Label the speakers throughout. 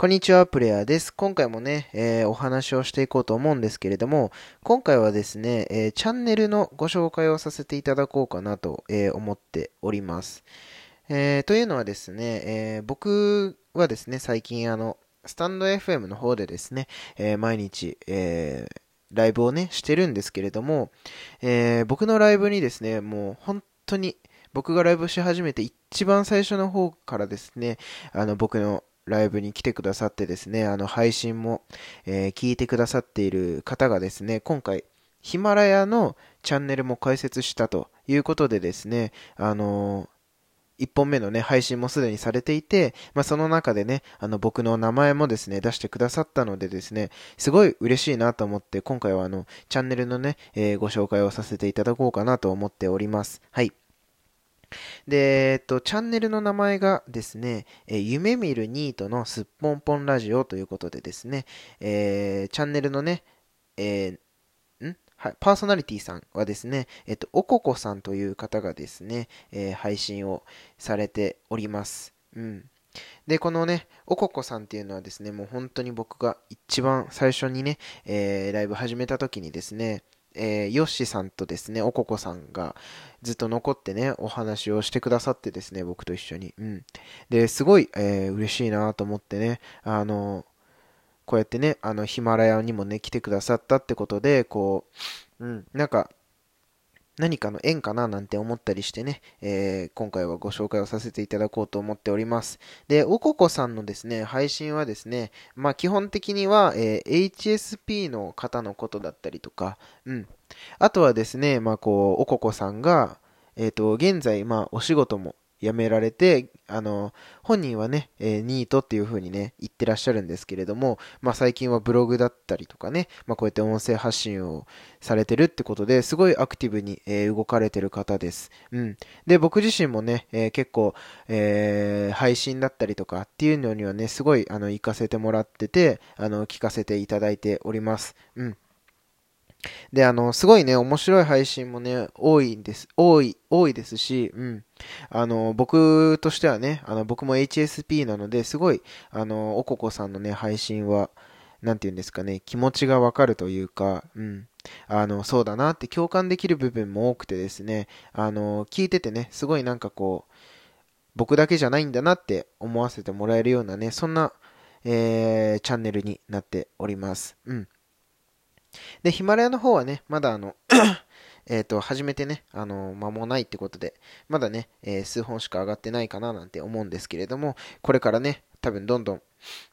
Speaker 1: こんにちは、プレイヤーです。今回もね、えー、お話をしていこうと思うんですけれども、今回はですね、えー、チャンネルのご紹介をさせていただこうかなと、えー、思っております。えというのはですね、え僕はですね、最近あの、スタンド FM の方でですね、え毎日、えライブをね、してるんですけれども、え僕のライブにですね、もう本当に、僕がライブし始めて一番最初の方からですね、あの僕のライブに来てくださってですね、あの配信も、えー、聞いてくださっている方がですね、今回、ヒマラヤのチャンネルも開設したということでですね、あのー1本目のね、配信もすでにされていて、まあ、その中でね、あの、僕の名前もですね、出してくださったのでですね、すごい嬉しいなと思って、今回はあの、チャンネルのね、えー、ご紹介をさせていただこうかなと思っております。はい。で、えっと、チャンネルの名前がですね、え夢見るニートのすっぽんぽんラジオということでですね、えー、チャンネルのね、えー、ん？はい、パーソナリティさんはですね、えっと、おここさんという方がですね、えー、配信をされております。うん。で、このね、おここさんっていうのはですね、もう本当に僕が一番最初にね、えー、ライブ始めた時にですね、えー、ヨッシーさんとですね、おここさんがずっと残ってね、お話をしてくださってですね、僕と一緒に。うん。で、すごい、えー、嬉しいなと思ってね、あの、こうやってね、あの、ヒマラヤにもね、来てくださったってことで、こう、うん、なんか、何かの縁かななんて思ったりしてね、えー、今回はご紹介をさせていただこうと思っております。で、おここさんのですね、配信はですね、まあ基本的には、えー、HSP の方のことだったりとか、うん。あとはですね、まあこう、おここさんが、えっ、ー、と、現在、まあお仕事も辞められて、あの、本人はね、えー、ニートっていう風にね、言ってらっしゃるんですけれども、まあ最近はブログだったりとかね、まあこうやって音声発信をされてるってことで、すごいアクティブに、えー、動かれてる方です。うん。で、僕自身もね、えー、結構、え、配信だったりとかっていうのにはね、すごい、あの、行かせてもらってて、あの、聞かせていただいております。うん。で、あの、すごいね、面白い配信もね、多いんです。多い、多いですし、うん。あの、僕としてはね、あの、僕も HSP なので、すごい、あの、おここさんのね、配信は、なんて言うんですかね、気持ちがわかるというか、うん。あの、そうだなって共感できる部分も多くてですね、あの、聞いててね、すごいなんかこう、僕だけじゃないんだなって思わせてもらえるようなね、そんな、えー、チャンネルになっております。うん。で、ヒマラヤの方はね、まだあの えっと、初めてね、あの、間もないってことで、まだね、えー、数本しか上がってないかななんて思うんですけれども、これからね、多分どんどん、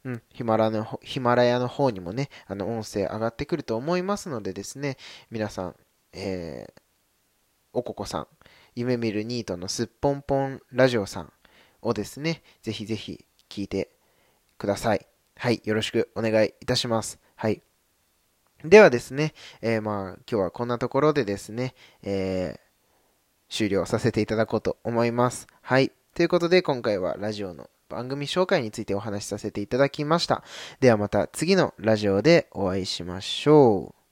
Speaker 1: うん、ヒマラの、ヒマラヤの方にもね、あの、音声上がってくると思いますのでですね、皆さん、えー、おここさん、夢見るニートのすっぽんぽんラジオさんをですね、ぜひぜひ聞いてください。はい、よろしくお願いいたします。はい。ではですね、えー、まあ今日はこんなところでですね、えー、終了させていただこうと思います。はい。ということで今回はラジオの番組紹介についてお話しさせていただきました。ではまた次のラジオでお会いしましょう。